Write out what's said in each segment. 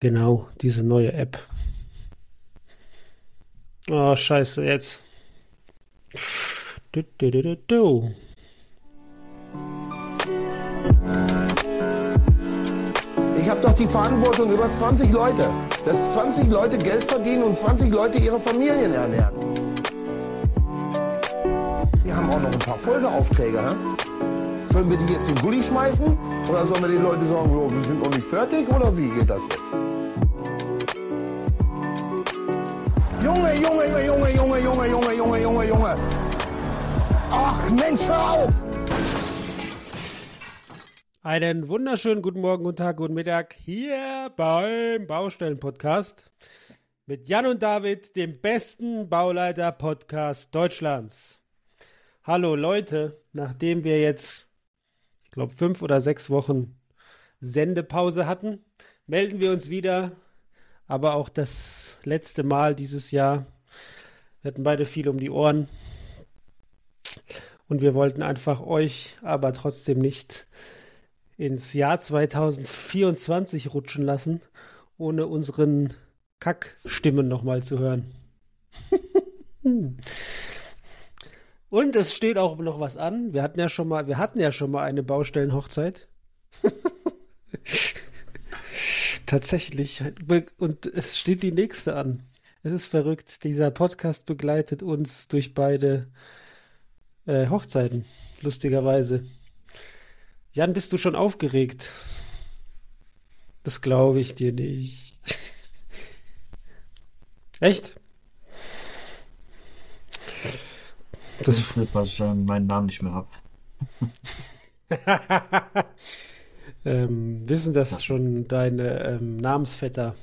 Genau, diese neue App. Oh, scheiße, jetzt. Du, du, du, du. Ich habe doch die Verantwortung über 20 Leute, dass 20 Leute Geld verdienen und 20 Leute ihre Familien ernähren. Wir haben auch noch ein paar Folgeaufträge. Hä? Sollen wir die jetzt in den Gully schmeißen? Oder sollen wir den Leuten sagen, jo, wir sind noch nicht fertig? Oder wie geht das jetzt? Junge, Junge, Junge, Junge, Junge, Junge, Junge, Junge, Junge. Ach, Mensch, hör auf! Einen wunderschönen guten Morgen, guten Tag, guten Mittag hier beim Baustellen-Podcast mit Jan und David, dem besten Bauleiter-Podcast Deutschlands. Hallo Leute, nachdem wir jetzt, ich glaube, fünf oder sechs Wochen Sendepause hatten, melden wir uns wieder, aber auch das letzte Mal dieses Jahr. Wir hatten beide viel um die Ohren und wir wollten einfach euch aber trotzdem nicht ins Jahr 2024 rutschen lassen, ohne unseren Kackstimmen nochmal zu hören. Und es steht auch noch was an. Wir hatten ja schon mal, wir hatten ja schon mal eine Baustellenhochzeit. Tatsächlich. Und es steht die nächste an. Es ist verrückt. Dieser Podcast begleitet uns durch beide äh, Hochzeiten. Lustigerweise. Jan, bist du schon aufgeregt? Das glaube ich dir nicht. Echt? Das ist, weil ich äh, meinen Namen nicht mehr habe. ähm, wissen das ja. schon deine ähm, Namensvetter?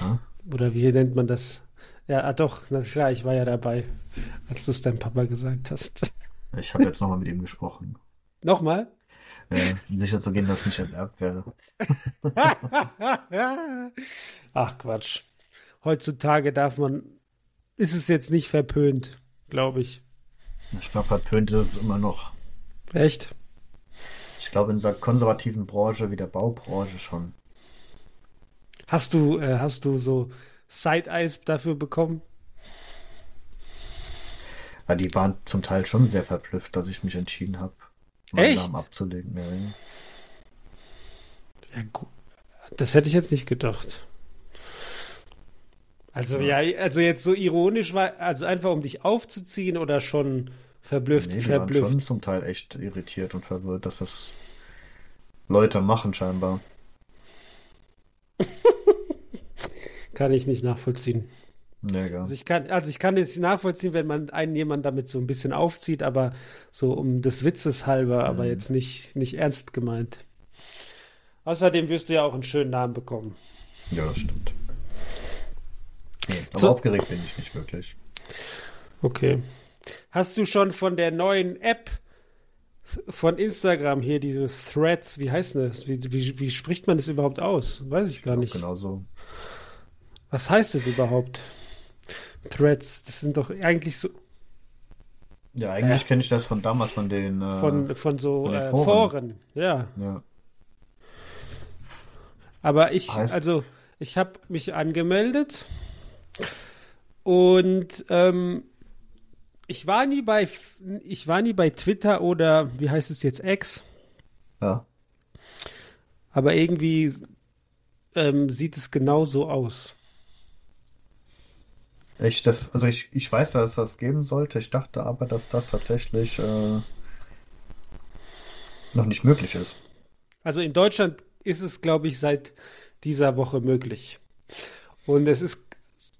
Ja? Oder wie nennt man das? Ja, ah, doch, na klar, ich war ja dabei, als du es deinem Papa gesagt hast. Ich habe jetzt nochmal mit ihm gesprochen. Nochmal? Äh, sicher zu gehen, dass ich nicht enterbt werde. Ach Quatsch. Heutzutage darf man, ist es jetzt nicht verpönt, glaube ich. Ich glaube, verpönt ist es immer noch. Echt? Ich glaube, in dieser konservativen Branche wie der Baubranche schon. Hast du, äh, hast du so Side-Eyes dafür bekommen? Ja, die waren zum Teil schon sehr verblüfft, dass ich mich entschieden habe meinen Echt? Namen abzulegen. Ja, ja, gut. Das hätte ich jetzt nicht gedacht. Also ja. ja, also jetzt so ironisch war, also einfach um dich aufzuziehen oder schon verblüfft, nee, verblüfft. Waren schon zum Teil echt irritiert und verwirrt, dass das Leute machen scheinbar. Kann ich nicht nachvollziehen. Nee, also ich kann, also ich kann es nachvollziehen, wenn man einen jemand damit so ein bisschen aufzieht, aber so um des Witzes halber, mhm. aber jetzt nicht, nicht ernst gemeint. Außerdem wirst du ja auch einen schönen Namen bekommen. Ja, das stimmt. Nee, aber so. aufgeregt bin ich nicht wirklich. Okay. Hast du schon von der neuen App von Instagram hier, dieses Threads, wie heißt das? Wie, wie, wie spricht man das überhaupt aus? Weiß ich gar nicht. Genau so. Was heißt es überhaupt? Threads, das sind doch eigentlich so. Ja, eigentlich äh, kenne ich das von damals, von den. Äh, von, von so von äh, Foren. Foren. Ja. ja. Aber ich, heißt, also, ich habe mich angemeldet und ähm, ich war nie bei, ich war nie bei Twitter oder wie heißt es jetzt X. Ja. Aber irgendwie ähm, sieht es genauso aus. Ich, das, also ich, ich weiß, dass es das geben sollte. Ich dachte aber, dass das tatsächlich äh, noch nicht möglich ist. Also in Deutschland ist es, glaube ich, seit dieser Woche möglich. Und es ist,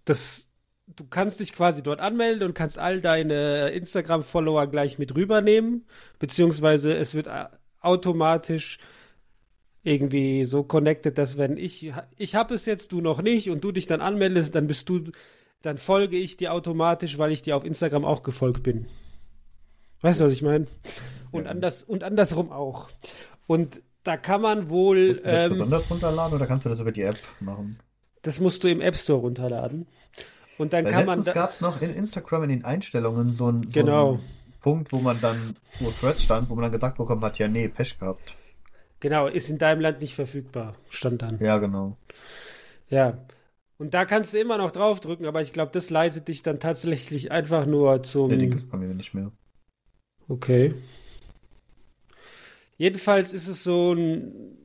das, du kannst dich quasi dort anmelden und kannst all deine Instagram-Follower gleich mit rübernehmen, beziehungsweise es wird automatisch irgendwie so connected, dass wenn ich, ich habe es jetzt, du noch nicht und du dich dann anmeldest, dann bist du dann folge ich dir automatisch, weil ich dir auf Instagram auch gefolgt bin. Weißt du, was ich meine? Und, ja. anders, und andersrum auch. Und da kann man wohl. Kannst du das ähm, besonders runterladen oder kannst du das über die App machen? Das musst du im App Store runterladen. Und dann Weil kann man. Es gab es noch in Instagram in den Einstellungen so einen, genau. so Punkt, wo man dann, wo Threads stand, wo man dann gesagt bekommen hat, ja, nee, Pech gehabt. Genau, ist in deinem Land nicht verfügbar, stand dann. Ja, genau. Ja. Und da kannst du immer noch draufdrücken, aber ich glaube, das leitet dich dann tatsächlich einfach nur zum. Der Link ist bei mir nicht mehr. Okay. Jedenfalls ist es so ein.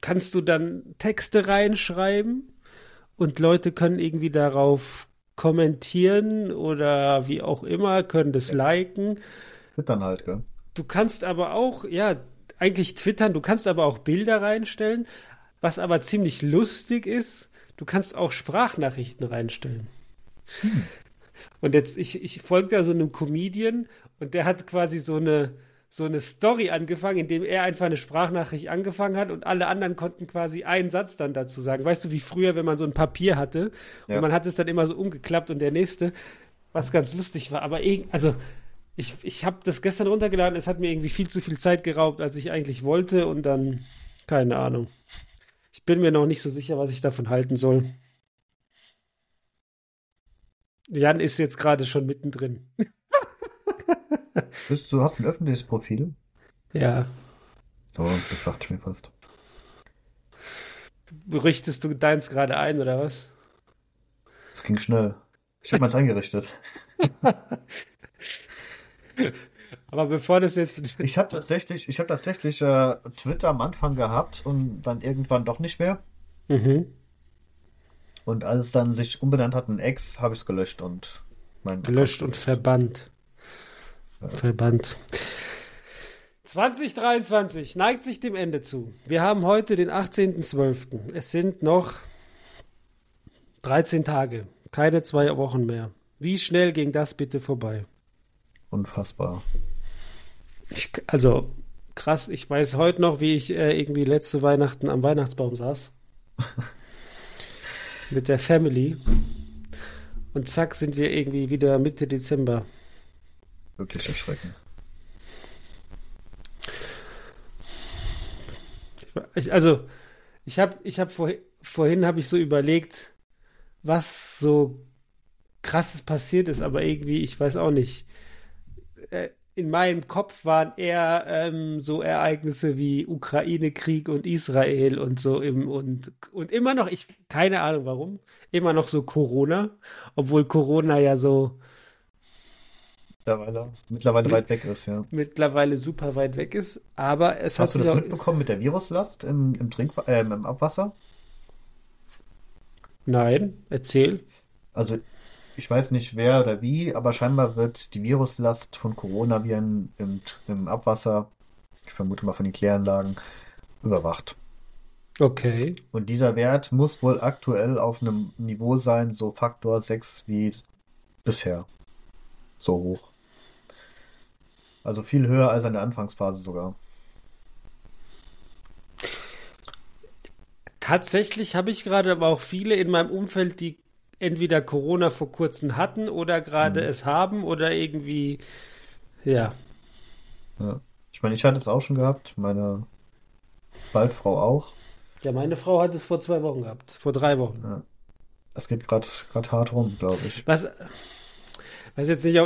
Kannst du dann Texte reinschreiben und Leute können irgendwie darauf kommentieren oder wie auch immer, können das liken. Twittern halt, gell? Du kannst aber auch, ja, eigentlich twittern, du kannst aber auch Bilder reinstellen, was aber ziemlich lustig ist, du kannst auch Sprachnachrichten reinstellen. Hm. Und jetzt, ich, ich folge da so einem Comedian und der hat quasi so eine, so eine Story angefangen, indem er einfach eine Sprachnachricht angefangen hat und alle anderen konnten quasi einen Satz dann dazu sagen. Weißt du, wie früher, wenn man so ein Papier hatte Ja. und man hat es dann immer so umgeklappt und der nächste, was ganz lustig war. Aber also ich, ich habe das gestern runtergeladen, es hat mir irgendwie viel zu viel Zeit geraubt, als ich eigentlich wollte und dann, keine Ahnung. Ich bin mir noch nicht so sicher, was ich davon halten soll. Jan ist jetzt gerade schon mittendrin. Bist du hast ein öffentliches Profil? Ja. Oh, das dachte ich mir fast. Richtest du deins gerade ein, oder was? Es ging schnell. Ich habe meins eingerichtet. Aber bevor das jetzt. Ich habe tatsächlich, ich habe tatsächlich äh, Twitter am Anfang gehabt und dann irgendwann doch nicht mehr. Mhm. Und als es dann sich umbenannt hat in X, habe ich es gelöscht und mein Gelöscht und verbannt. Verbannt. 2023 neigt sich dem Ende zu. Wir haben heute den 18.12. Es sind noch 13 Tage. Keine zwei Wochen mehr. Wie schnell ging das bitte vorbei? Unfassbar. Ich, also, krass. Ich weiß heute noch, wie ich äh, irgendwie letzte Weihnachten am Weihnachtsbaum saß. Mit der Family. Und zack, sind wir irgendwie wieder Mitte Dezember. Wirklich erschreckend. Ich, also, ich habe ich hab vor, vorhin habe ich so überlegt, was so krasses passiert ist, aber irgendwie, ich weiß auch nicht. Äh, in meinem Kopf waren eher ähm, so Ereignisse wie Ukraine-Krieg und Israel und so im und und immer noch, ich keine Ahnung warum, immer noch so Corona, obwohl Corona ja so Mittlerweile, mittlerweile weit weg ist, ja. mittlerweile super weit weg ist, aber es hat Hast du das auch, mitbekommen mit der Viruslast im, im Trinkwa äh, im Abwasser? Nein, erzähl. Also ich weiß nicht wer oder wie, aber scheinbar wird die Viruslast von Coronaviren im, im Abwasser, ich vermute mal von den Kläranlagen, überwacht. Okay. Und dieser Wert muss wohl aktuell auf einem Niveau sein, so Faktor 6 wie bisher. So hoch. Also viel höher als in der Anfangsphase sogar. Tatsächlich habe ich gerade aber auch viele in meinem Umfeld, die entweder Corona vor kurzem hatten oder gerade es haben oder irgendwie, ja. Ja. Ich meine, ich hatte es auch schon gehabt, meine Waldfrau auch. Ja, meine Frau hat es vor zwei Wochen gehabt, vor drei Wochen. Es geht gerade hart rum, glaube ich. Was, weiß jetzt nicht,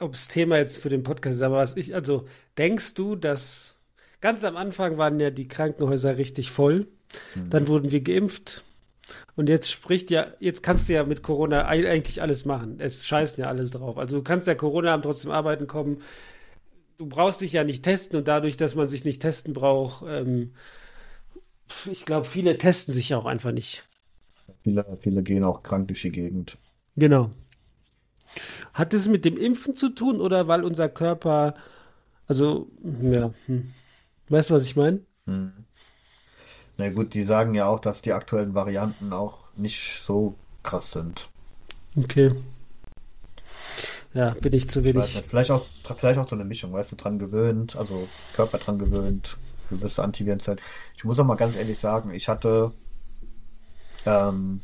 ob, das Thema jetzt für den Podcast ist, aber was ich, also, denkst du, dass ganz am Anfang waren ja die Krankenhäuser richtig voll, dann wurden wir geimpft und jetzt spricht ja, jetzt kannst du ja mit Corona ei- eigentlich alles machen. Es scheißen ja alles drauf. Also du kannst ja Corona haben, trotzdem arbeiten kommen. Du brauchst dich ja nicht testen und dadurch, dass man sich nicht testen braucht, ähm, ich glaube, viele testen sich ja auch einfach nicht. Viele, viele gehen auch krank durch die Gegend. Genau. Hat es mit dem Impfen zu tun oder weil unser Körper, also, ja, hm. weißt du, was ich meine? Hm. Na gut, die sagen ja auch, dass die aktuellen Varianten auch nicht so krass sind. Okay. Ja, bin ich zu Ich wenig. nicht, vielleicht auch, vielleicht auch so eine Mischung, weißt du, dran gewöhnt, also Körper dran gewöhnt, gewisse Antivirenzeit. Ich muss auch mal ganz ehrlich sagen, ich hatte ähm,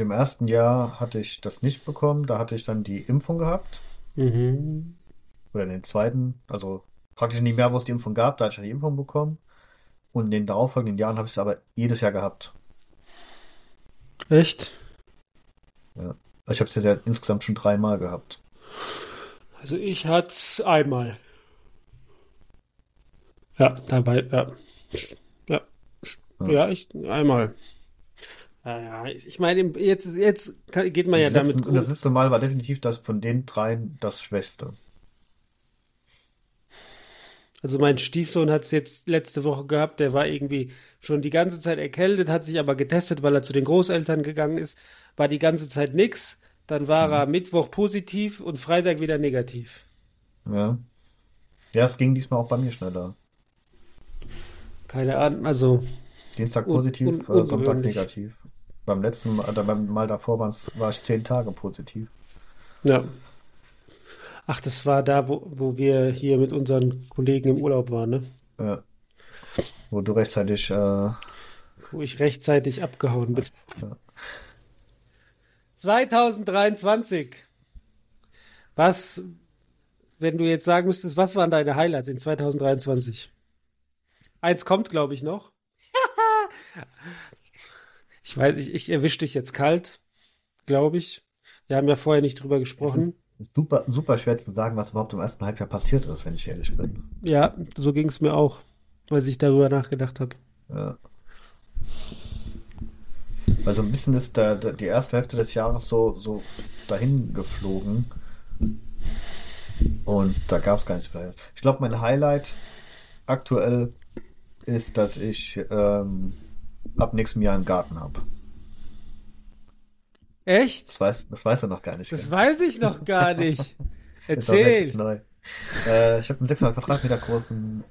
im ersten Jahr hatte ich das nicht bekommen, da hatte ich dann die Impfung gehabt, Mhm. oder in den zweiten, also praktisch in dem Jahr, wo es die Impfung gab, da hatte ich dann die Impfung bekommen. Und in den darauffolgenden Jahren habe ich es aber jedes Jahr gehabt. Echt? Also Ich habe es ja insgesamt schon dreimal gehabt. Also ich hatte einmal. Ja, dabei, ja. Ja, Ja. ja ich, einmal. Ja, ich meine, jetzt, jetzt geht man ja Und damit letzten, und das gut. letzte Mal war definitiv das von den dreien das Schwächste. Also mein Stiefsohn hat es jetzt letzte Woche gehabt, der war irgendwie schon die ganze Zeit erkältet, hat sich aber getestet, weil er zu den Großeltern gegangen ist, war die ganze Zeit nix. Dann war er Mittwoch positiv und Freitag wieder negativ. Ja. Ja, es ging diesmal auch bei mir schneller. Keine Ahnung, also Dienstag Un- positiv, un- äh, Sonntag negativ. Beim letzten Mal, beim Mal davor war ich zehn Tage positiv. Ja. Ach, das war da, wo, wo wir hier mit unseren Kollegen im Urlaub waren, ne? Ja. Wo du rechtzeitig, äh, Wo ich rechtzeitig abgehauen bin. Ja. 2023. Was, wenn du jetzt sagen müsstest, was waren deine Highlights in 2023? Eins kommt, glaube ich, noch. Ich weiß, ich, ich erwische dich jetzt kalt, glaube ich. Wir haben ja vorher nicht drüber gesprochen. super, super schwer zu sagen, was überhaupt im ersten Halbjahr passiert ist, wenn ich ehrlich bin. Ja, so ging es mir auch, als ich darüber nachgedacht habe. Ja. Weil so ein bisschen ist der, der, die erste Hälfte des Jahres so, so dahin geflogen. Und da gab es gar nichts mehr. Ich glaube, mein Highlight aktuell ist, dass ich ähm, ab nächstem Jahr einen Garten habe. Echt? Das weiß, das weiß er noch gar nicht. Das gell? weiß ich noch gar nicht. Erzähl. neu. Äh, ich habe einen 600 Quadratmeter großen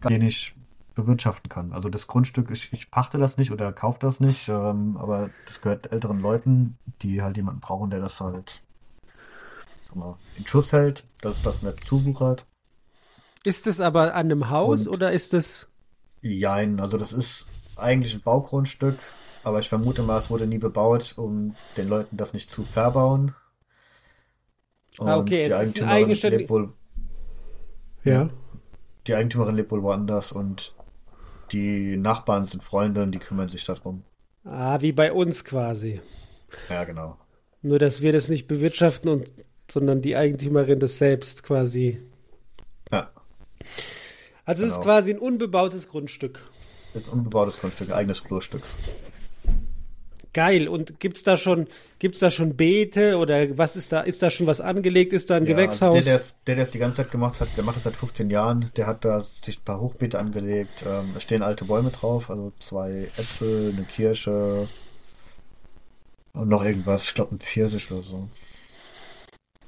Garten, den ich bewirtschaften kann. Also das Grundstück, ich, ich pachte das nicht oder kaufe das nicht, ähm, aber das gehört älteren Leuten, die halt jemanden brauchen, der das halt sag mal, in Schuss hält, dass das nicht zuwuchert. Ist es aber an einem Haus Und- oder ist es. Jein, also das ist eigentlich ein Baugrundstück, aber ich vermute mal, es wurde nie bebaut, um den Leuten das nicht zu verbauen. Und Ah, okay, die es ist Eigentümerin eigenständig- lebt wohl Ja. Die Eigentümerin lebt wohl woanders und die Nachbarn sind Freunde und die kümmern sich darum. Ah, wie bei uns quasi. Ja, genau. Nur, dass wir das nicht bewirtschaften und sondern die Eigentümerin das selbst quasi. Ja, Also es ist Genau. quasi ein unbebautes Grundstück. Ist ein unbebautes Grundstück, ein eigenes Flurstück. Geil. Und gibt's da schon, gibt's da schon Beete oder was ist da, ist da schon was angelegt? Ist da ein Ja, Gewächshaus? Also der, der, es- der, es die ganze Zeit gemacht hat, der macht das seit 15 Jahren. Der hat da sich ein paar Hochbeete angelegt. Ähm, da stehen alte Bäume drauf, also zwei Äpfel, eine Kirsche und noch irgendwas. Ich glaube, ein Pfirsich oder so.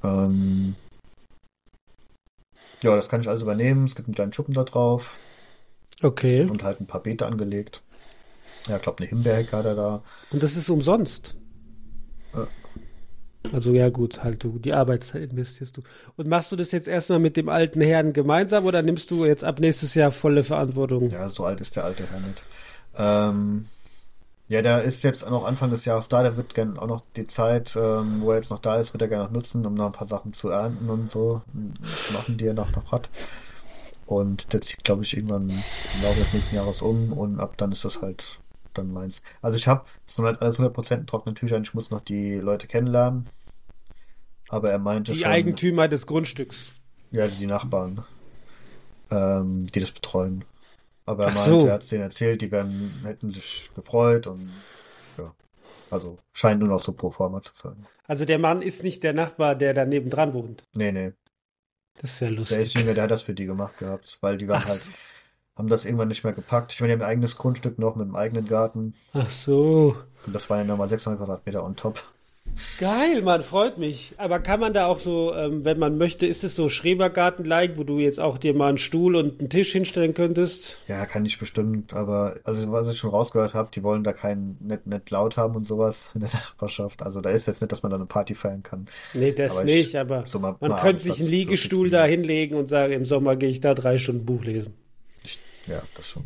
Ähm, ja, das kann ich also übernehmen. Es gibt einen kleinen Schuppen da drauf. Okay. und halt ein paar Beete angelegt. Ja, ich glaube, eine Himbeerhecke hat er da. Und das ist umsonst. Ja. Also ja gut, halt du, die Arbeitszeit investierst du. Und machst du das jetzt erstmal mit dem alten Herrn gemeinsam oder nimmst du jetzt ab nächstes Jahr volle Verantwortung? Ja, so alt ist der alte Herr nicht. Ähm, ja, der ist jetzt noch Anfang des Jahres da. Der wird gerne auch noch die Zeit, ähm, wo er jetzt noch da ist, wird er gerne noch nutzen, um noch ein paar Sachen zu ernten und so und machen, die er noch, noch hat. Und der zieht, glaube ich, irgendwann im Laufe des nächsten Jahres um und ab dann ist das halt dann meins. Also ich habe, es noch nicht alles 100% in trockenen Tüchern, ich muss noch die Leute kennenlernen. Aber er meinte Die schon, Eigentümer des Grundstücks. Ja, die Nachbarn, ähm, die das betreuen. Aber er Ach meinte, so. er hat es denen erzählt, die werden, hätten sich gefreut und ja. Also scheint nur noch so pro forma zu sein. Also der Mann ist nicht der Nachbar, der daneben dran wohnt. Nee, nee. Das ist ja Der ist lustig. jünger, der hat das für die gemacht gehabt, weil die waren Ach, halt, so- haben das irgendwann nicht mehr gepackt. Ich meine, die haben ein eigenes Grundstück noch mit einem eigenen Garten. ach so. Und das waren ja nochmal 600 Quadratmeter on top. Geil, Mann, freut mich. Aber kann man da auch so, ähm, wenn man möchte, ist es so Schrebergarten-like, wo du jetzt auch dir mal einen Stuhl und einen Tisch hinstellen könntest? Ja, kann ich bestimmt, aber also was ich schon rausgehört habe, die wollen da keinen nicht, nicht laut haben und sowas in der Nachbarschaft. Also da ist jetzt nicht, dass man da eine Party feiern kann. Nee, das Aber ich- nicht, aber so mal- man mal könnte sich einen so Liegestuhl sitzen. da hinlegen und sagen, im Sommer gehe ich da drei Stunden Buch lesen. Ich, ja, das schon.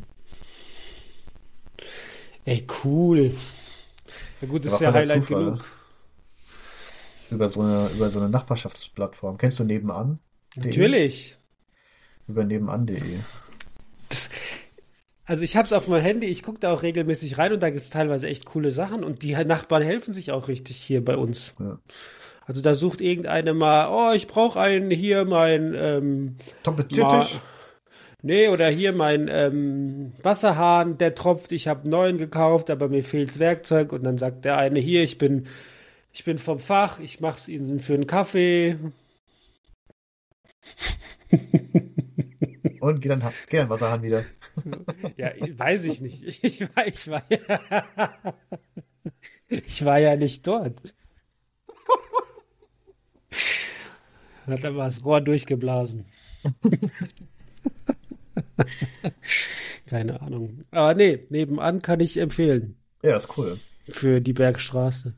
Ey, cool. Ja gut, das ist ja Highlight Zufall. genug. Über so eine, über so eine Nachbarschaftsplattform. Kennst du nebenan? Natürlich. Über nebenan.de. Also ich habe es auf meinem Handy, ich gucke da auch regelmäßig rein und da gibt's teilweise echt coole Sachen und die Nachbarn helfen sich auch richtig hier bei uns. Ja. Also da sucht irgendeine mal, oh, ich brauche einen hier, mein, ähm? Nee, oder hier mein ähm, Wasserhahn, der tropft, ich habe neuen gekauft, aber mir fehlt's Werkzeug und dann sagt der eine hier, ich bin ich bin vom Fach, ich mach's Ihnen für einen Kaffee. Und geht dann, geht dann Wasserhahn wieder. Ja, weiß ich nicht. Ich war, ich war, ja, ich war ja nicht dort. Hat aber das Rohr durchgeblasen. Keine Ahnung. Aber nee, nebenan kann ich empfehlen. Ja, ist cool. Für die Bergstraße.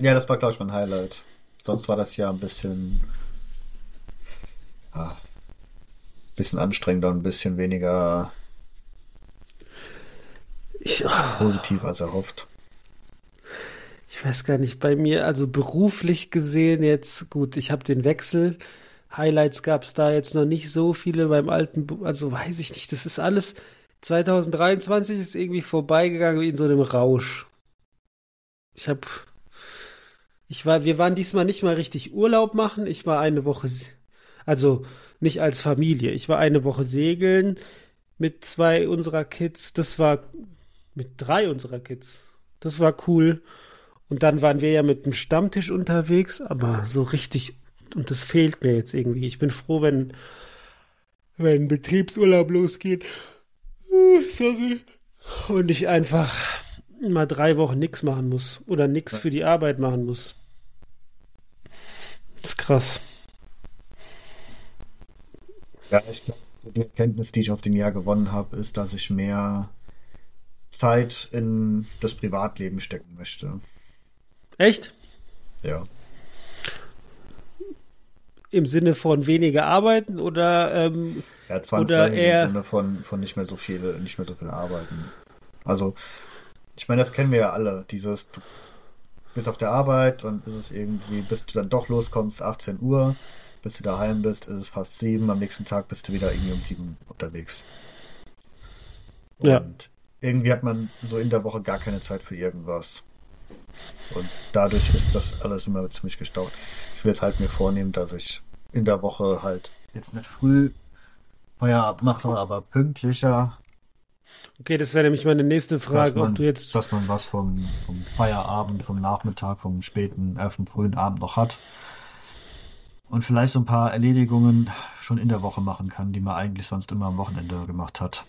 Ja, das war, glaube ich, mein Highlight. Sonst war das ja ein bisschen, ah, bisschen anstrengender und ein bisschen weniger Ich, positiv als erhofft. Ich weiß gar nicht, bei mir, also beruflich gesehen jetzt, gut, ich habe den Wechsel. Highlights gab es da jetzt noch nicht so viele beim alten, also weiß ich nicht, das ist alles, 2023 ist irgendwie vorbeigegangen wie in so einem Rausch. Ich habe, ich war, wir waren diesmal nicht mal richtig Urlaub machen, ich war eine Woche, also nicht als Familie, ich war eine Woche segeln mit zwei unserer Kids, das war, mit drei unserer Kids, das war cool. Und dann waren wir ja mit dem Stammtisch unterwegs, aber so richtig, und das fehlt mir jetzt irgendwie. Ich bin froh, wenn, wenn Betriebsurlaub losgeht. Uh, Sorry. Und ich einfach mal drei Wochen nichts machen muss oder nichts für die Arbeit machen muss. Das ist krass. Ja, ich glaube, die Erkenntnis, die ich auf dem Jahr gewonnen habe, ist, dass ich mehr Zeit in das Privatleben stecken möchte. Echt? Ja. Im Sinne von weniger arbeiten oder ähm, Ja, zwangsläufig eher- im Sinne von, von nicht mehr so viel, nicht mehr so viel arbeiten. Also, ich meine, das kennen wir ja alle. Dieses, du bist auf der Arbeit, dann ist es irgendwie, bis du dann doch loskommst, 18 Uhr, bis du daheim bist, ist es fast 7, am nächsten Tag bist du wieder irgendwie um 7 unterwegs. Ja. Und irgendwie hat man so in der Woche gar keine Zeit für irgendwas. Und dadurch ist das alles immer ziemlich gestaut. Ich will jetzt halt mir vornehmen, dass ich in der Woche halt jetzt nicht früh Feierabend mache, aber pünktlicher, okay, das wäre nämlich meine nächste Frage, dass man, ob du jetzt dass man was vom, vom Feierabend, vom Nachmittag, vom späten, äh, vom frühen Abend noch hat. Und vielleicht so ein paar Erledigungen schon in der Woche machen kann, die man eigentlich sonst immer am Wochenende gemacht hat.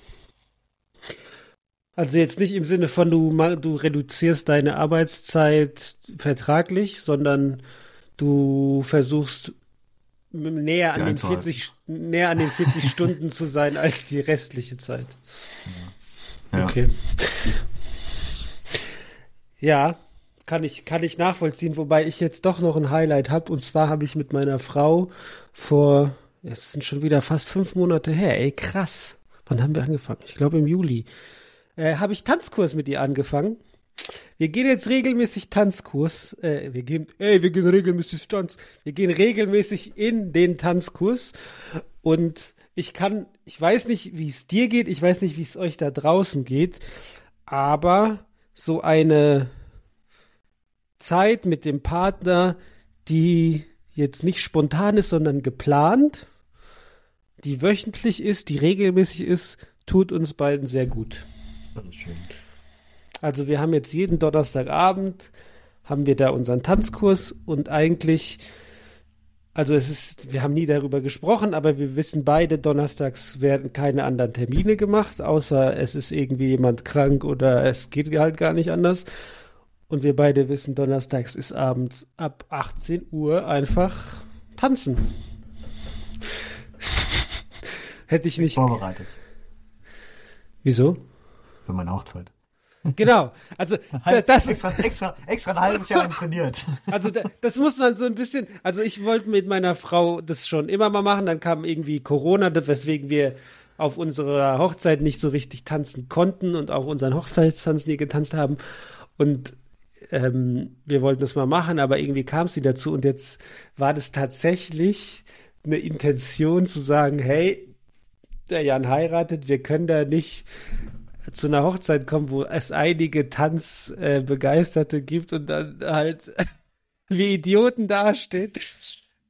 Also jetzt nicht im Sinne von du, du reduzierst deine Arbeitszeit vertraglich, sondern du versuchst näher an den einzuhalten. 40 näher an den 40 Stunden zu sein als die restliche Zeit. Ja. Okay. Ja, kann ich kann ich nachvollziehen, wobei ich jetzt doch noch ein Highlight habe und zwar habe ich mit meiner Frau vor es sind schon wieder fast fünf Monate her, ey krass. Wann haben wir angefangen? Ich glaube im Juli äh, habe ich Tanzkurs mit ihr angefangen. Wir gehen jetzt regelmäßig Tanzkurs. Äh, wir gehen, ey, wir gehen regelmäßig Tanz. Wir gehen regelmäßig in den Tanzkurs. Und ich kann, ich weiß nicht, wie es dir geht, ich weiß nicht, wie es euch da draußen geht, aber so eine Zeit mit dem Partner, die jetzt nicht spontan ist, sondern geplant, die wöchentlich ist, die regelmäßig ist, tut uns beiden sehr gut. Schön. Also wir haben jetzt jeden Donnerstagabend haben wir da unseren Tanzkurs und eigentlich, also es ist, wir haben nie darüber gesprochen, aber wir wissen beide, donnerstags werden keine anderen Termine gemacht, außer es ist irgendwie jemand krank oder es geht halt gar nicht anders. Und wir beide wissen, donnerstags ist abends ab 18 Uhr einfach tanzen. Hätte ich nicht. Vorbereitet Wieso? für meine Hochzeit. Genau. Also da- das, extra, extra, extra ein halbes Jahr trainiert. Also da, das muss man so ein bisschen, also ich wollte mit meiner Frau das schon immer mal machen, dann kam irgendwie Corona, weswegen wir auf unserer Hochzeit nicht so richtig tanzen konnten und auch unseren Hochzeitstanz nie getanzt haben. Und ähm, wir wollten das mal machen, aber irgendwie kam es nie dazu und jetzt war das tatsächlich eine Intention zu sagen, hey, der Jan heiratet, wir können da nicht zu einer Hochzeit kommen, wo es einige Tanzbegeisterte Begeisterte gibt und dann halt wie Idioten dastehen.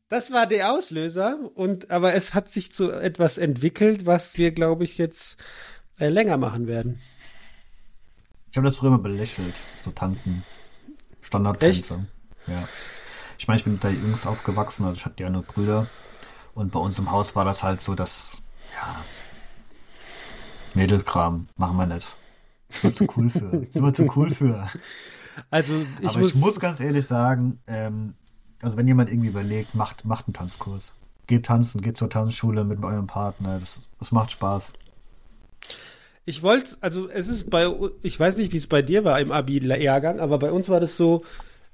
das war der Auslöser und aber es hat sich zu etwas entwickelt, was wir, glaube ich, jetzt äh, länger machen werden. Ich habe das früher immer belächelt, so tanzen. Standardtänze. Ja. Ich meine, ich bin der Jungs aufgewachsen, also ich hatte ja nur Brüder. Und bei uns im Haus war das halt so, dass, ja, Mädelkram machen wir nicht. Ist mir zu cool für. Ist mir zu cool für. Also ich Aber muss, ich muss ganz ehrlich sagen, ähm, also wenn jemand irgendwie überlegt, macht, macht einen Tanzkurs. Geht tanzen, geht zur Tanzschule mit eurem Partner. Das, das macht Spaß. Ich wollte, also es ist bei, ich weiß nicht, wie es bei dir war im Abi-Jahrgang, aber bei uns war das so,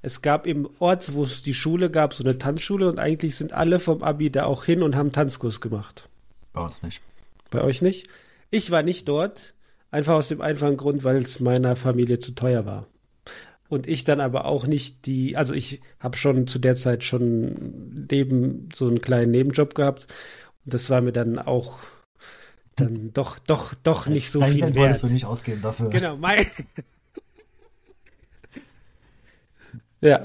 es gab im Ort, wo es die Schule gab, so eine Tanzschule und eigentlich sind alle vom Abi da auch hin und haben Tanzkurs gemacht. Bei uns nicht. Bei euch nicht? Ich war nicht dort, einfach aus dem einfachen Grund, weil es meiner Familie zu teuer war. Und ich dann aber auch nicht die, also ich habe schon zu der Zeit schon neben so einen kleinen Nebenjob gehabt und das war mir dann auch dann doch, doch, doch nicht so Dein viel wert. wolltest du nicht ausgeben dafür. Genau, mein. ja.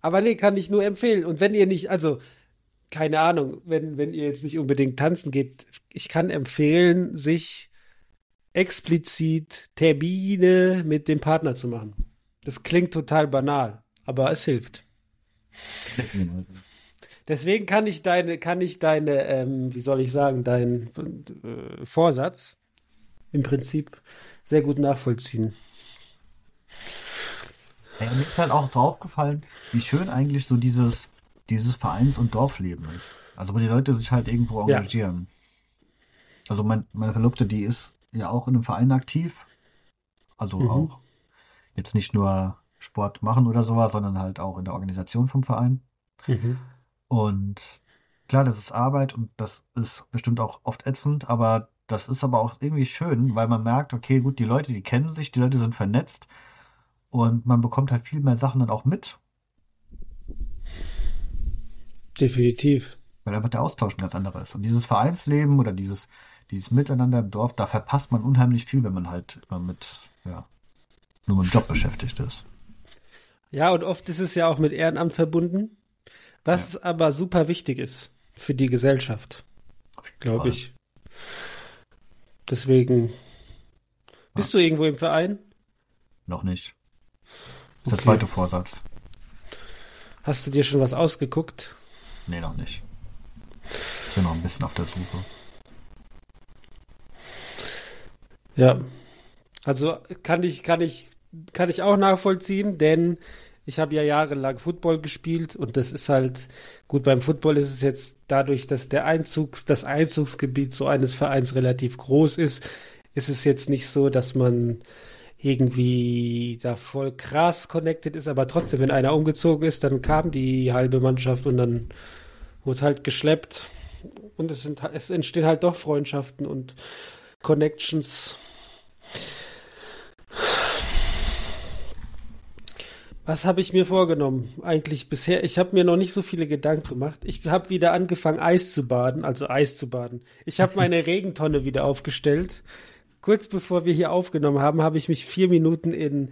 Aber nee, kann ich nur empfehlen. Und wenn ihr nicht, also, keine Ahnung, wenn, wenn ihr jetzt nicht unbedingt tanzen geht, ich kann empfehlen, sich explizit Termine mit dem Partner zu machen. Das klingt total banal, aber es hilft. Deswegen kann ich deine, kann ich deine, ähm, wie soll ich sagen, deinen äh, Vorsatz im Prinzip sehr gut nachvollziehen. Ja, mir ist halt auch so aufgefallen, wie schön eigentlich so dieses, dieses Vereins- und Dorfleben ist. Also wo die Leute sich halt irgendwo Ja. engagieren. Also mein, meine Verlobte, die ist ja auch in einem Verein aktiv. Also Mhm. auch jetzt nicht nur Sport machen oder sowas, sondern halt auch in der Organisation vom Verein. Mhm. Und klar, das ist Arbeit und das ist bestimmt auch oft ätzend, aber das ist aber auch irgendwie schön, weil man merkt, okay, gut, die Leute, die kennen sich, die Leute sind vernetzt und man bekommt halt viel mehr Sachen dann auch mit, Definitiv. weil einfach der Austausch ein ganz anderer ist. Und dieses Vereinsleben oder dieses, dieses Miteinander im Dorf, da verpasst man unheimlich viel, wenn man halt immer mit, ja, nur mit dem Job beschäftigt ist. Ja, und oft ist es ja auch mit Ehrenamt verbunden, was aber super wichtig ist für die Gesellschaft, glaube ich. Deswegen. Bist du irgendwo im Verein? Noch nicht. Das ist der Okay. zweite Vorsatz. Hast du dir schon was ausgeguckt? Nee, noch nicht. Ich bin noch ein bisschen auf der Suche. Ja. Also kann ich, kann ich, kann ich auch nachvollziehen, denn ich habe ja jahrelang Football gespielt und das ist halt, gut, beim Football ist es jetzt dadurch, dass der Einzugs, das Einzugsgebiet so eines Vereins relativ groß ist, ist es jetzt nicht so, dass man irgendwie da voll krass connected ist, aber trotzdem, wenn einer umgezogen ist, dann kam die halbe Mannschaft und dann wurde halt geschleppt und es sind, es entstehen halt doch Freundschaften und Connections. Was habe ich mir vorgenommen? Eigentlich bisher, ich habe mir noch nicht so viele Gedanken gemacht. Ich habe wieder angefangen, Eis zu baden, also Eis zu baden. Ich habe meine Regentonne wieder aufgestellt. Kurz bevor wir hier aufgenommen haben, habe ich mich vier Minuten in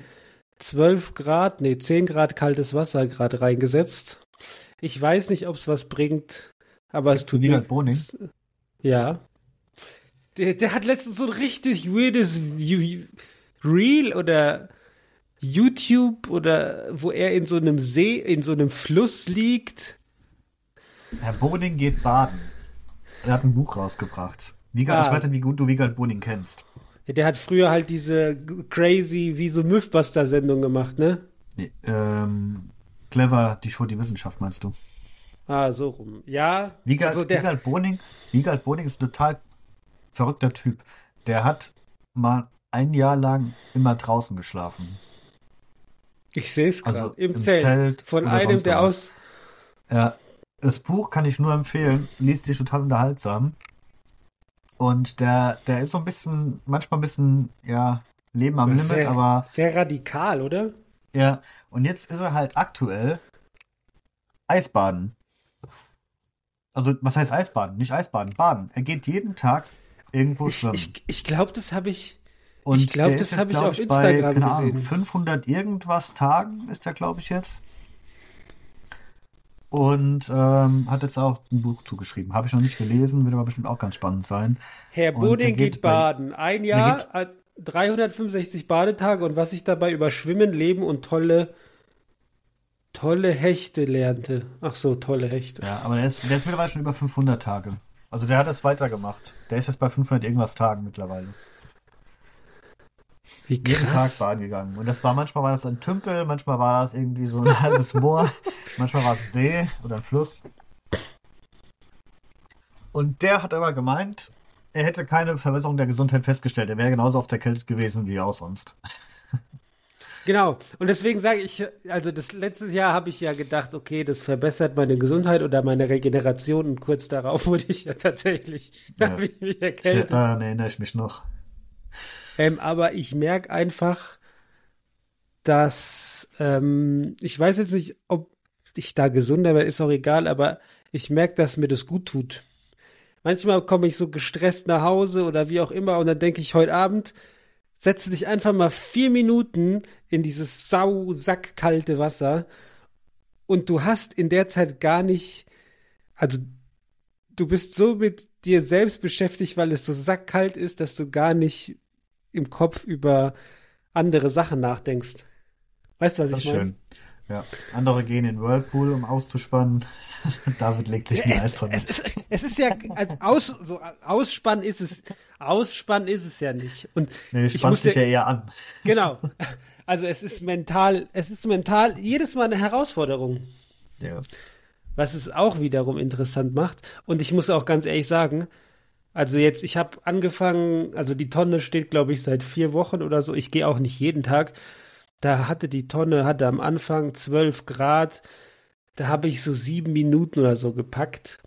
12 Grad, nee, 10 Grad kaltes Wasser gerade reingesetzt. Ich weiß nicht, ob es was bringt, aber es tut mir. Boning? Ja. Der, der hat letztens so ein richtig weirdes Reel oder YouTube oder wo er in so einem See, in so einem Fluss liegt. Herr Boning geht baden. Er hat ein Buch rausgebracht. Wiegald, Ah. Ich weiß nicht, wie gut du Wiegald Boning kennst. Der hat früher halt diese crazy, wie so Mythbuster-Sendung gemacht, ne? Nee, ähm, clever, die Show, die Wissenschaft, meinst du? Ah, so rum. Ja. Wiegald, also der, Wiegald Boning, Wiegald Boning ist ein total verrückter Typ. Der hat mal ein Jahr lang immer draußen geschlafen. ich sehe es gerade. Also Im, Zelt. Zelt Von einem, der was. aus. Ja, das Buch kann ich nur empfehlen. Liest sich total unterhaltsam. Und der, der ist so ein bisschen, manchmal ein bisschen, ja, Leben am Limit, sehr, aber sehr radikal, oder? ja. Und jetzt ist er halt aktuell Eisbaden. Also, was heißt Eisbaden? Nicht Eisbaden, baden. Er geht jeden Tag irgendwo Ich, schwimmen. ich, ich glaube, das habe ich. Und ich glaub, der das ist hab jetzt, ich glaub auf bei, Instagram keine Ahnung, gesehen. 500 irgendwas Tagen ist er, glaube ich, jetzt. Und ähm, hat jetzt auch ein Buch zugeschrieben. Habe ich noch nicht gelesen, wird aber bestimmt auch ganz spannend sein. Herr Boding geht geht baden. Ein Jahr, äh, 365 Badetage und was ich dabei über Schwimmen, Leben und tolle, tolle Hechte lernte. Ach so, tolle Hechte. Ja, aber der ist, der ist mittlerweile schon über 500 Tage. Also der hat es weitergemacht. Der ist jetzt bei 500 irgendwas Tagen mittlerweile. Wie Jeden Tag krass. baden gegangen. Und das war, manchmal war das ein Tümpel, manchmal war das irgendwie so ein halbes Moor, manchmal war es ein See oder ein Fluss. Und der hat aber gemeint, er hätte keine Verbesserung der Gesundheit festgestellt. Er wäre genauso auf der Kälte gewesen wie auch sonst. Genau. Und deswegen sage ich, also das letztes Jahr habe ich ja gedacht, okay, das verbessert meine Gesundheit oder meine Regeneration und kurz darauf wurde ich ja tatsächlich, Ja. habe ich mich Ich, erkältet. daran erinnere ich mich noch. Ähm, aber ich merke einfach, dass ähm, ich weiß jetzt nicht, ob ich da gesunder werde, ist auch egal, aber ich merke, dass mir das gut tut. Manchmal komme ich so gestresst nach Hause oder wie auch immer und dann denke ich heute Abend, setze dich einfach mal vier Minuten in dieses sau sackkalte Wasser und du hast in der Zeit gar nicht, also du bist so mit dir selbst beschäftigt, weil es so sackkalt ist, dass du gar nicht im Kopf über andere Sachen nachdenkst. Weißt du, was Das ich meine? schön. Ja. Andere gehen in Whirlpool, um auszuspannen. David legt sich ein Eis dran. Es ist, es ist ja, als Aus, so Ausspann ist es, Ausspann ist es ja nicht. Und Nee, ich spannst dich ja eher an. genau. Also es ist mental, es ist mental jedes Mal eine Herausforderung. Ja. was es auch wiederum interessant macht. Und ich muss auch ganz ehrlich sagen, also jetzt, ich habe angefangen, also die Tonne steht, glaube ich, seit vier Wochen oder so. Ich gehe auch nicht jeden Tag. Da hatte die Tonne, hatte am Anfang 12 Grad. Da habe ich so sieben Minuten oder so gepackt.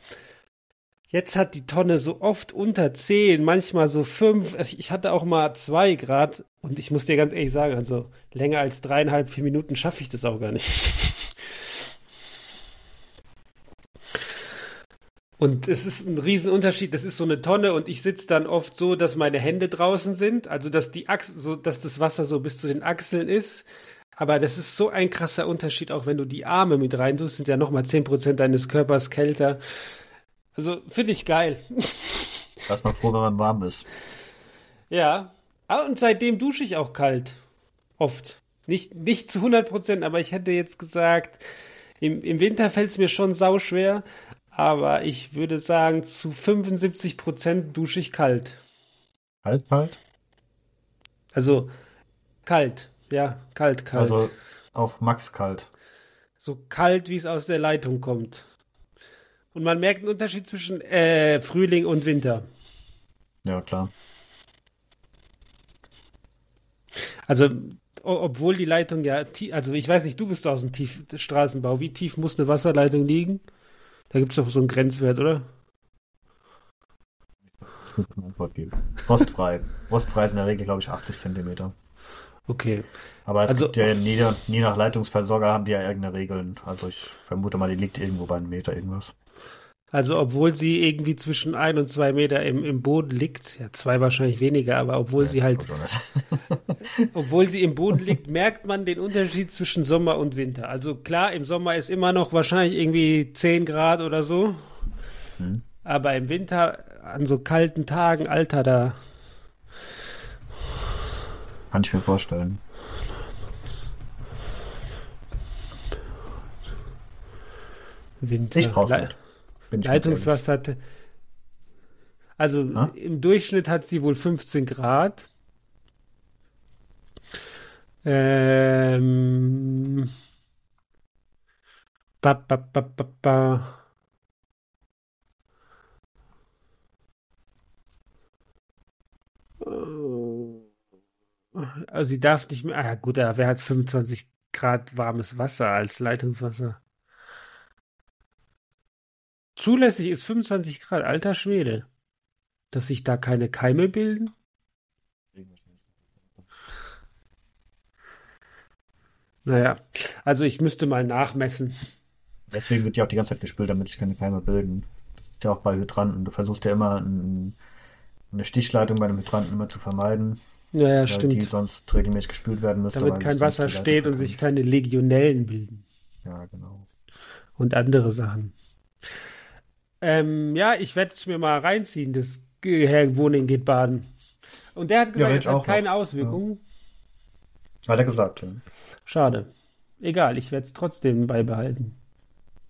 Jetzt hat die Tonne so oft unter 10, manchmal so fünf. Also ich hatte auch mal zwei Grad. Und ich muss dir ganz ehrlich sagen, also länger als dreieinhalb, vier Minuten schaffe ich das auch gar nicht. Und es ist ein Riesenunterschied. Das ist so eine Tonne und ich sitze dann oft so, dass meine Hände draußen sind, also dass die Achsel, so, dass das Wasser so bis zu den Achseln ist. Aber das ist so ein krasser Unterschied, auch wenn du die Arme mit rein tust, sind ja nochmal 10% deines Körpers kälter. Also finde ich geil. Lass mal froh, wenn man warm ist. Ja. Ah, und seitdem dusche ich auch kalt. Oft. Nicht, nicht zu 100%, aber ich hätte jetzt gesagt, im, im Winter fällt es mir schon sauschwer, aber ich würde sagen, zu 75% dusche ich kalt. Kalt, kalt? Also kalt, ja, kalt, kalt. Also auf Max kalt. so kalt, wie es aus der Leitung kommt. Und man merkt einen Unterschied zwischen äh, Frühling und Winter. Ja, klar. Also, obwohl die Leitung ja, tie- also ich weiß nicht, du bist aus dem Tief Straßenbau. Wie tief muss eine Wasserleitung liegen? Da gibt es doch so einen Grenzwert, oder? Ich muss eine Antwort geben. Rostfrei. Rostfrei ist in der Regel, glaube ich, 80 Zentimeter. Okay. Aber es Also- gibt ja nach- je nach Leitungsversorger haben die ja irgendeine Regeln. Also ich vermute mal, die liegt irgendwo bei einem Meter irgendwas. Also, obwohl sie irgendwie zwischen ein und zwei Meter im, im Boden liegt, ja, zwei wahrscheinlich weniger, aber obwohl sie halt, obwohl sie im Boden liegt, merkt man den Unterschied zwischen Sommer und Winter. Also klar, im Sommer ist immer noch wahrscheinlich irgendwie 10 Grad oder so. Hm. Aber im Winter, an so kalten Tagen, Alter, da. Kann ich mir vorstellen. Winter. Ich brauch's nicht. Bin. Leitungswasser hatte. Also Ha? im Durchschnitt hat sie wohl 15 Grad. Ähm. Ba, ba, ba, ba, ba. Also sie darf nicht mehr. Ah ja, gut, da wäre halt 25 Grad warmes Wasser als Leitungswasser. Zulässig ist 25 Grad, alter Schwede. Dass sich da keine Keime bilden? Naja, also ich müsste mal nachmessen. Deswegen wird ja auch die ganze Zeit gespült, damit sich keine Keime bilden. Das ist ja auch bei Hydranten. Du versuchst ja immer ein, eine Stichleitung bei einem Hydranten immer zu vermeiden, Naja, weil die stimmt. sonst regelmäßig gespült werden müsste. Damit kein Wasser die steht und sich keine Legionellen bilden. Ja, genau. und andere Sachen. Ähm, ja, ich werde es mir mal reinziehen, das Herr Wohning geht baden. Und der hat gesagt, Ja, es hat keine noch. Auswirkungen. Hat er gesagt, ja. Schade. Egal, ich werde es trotzdem beibehalten.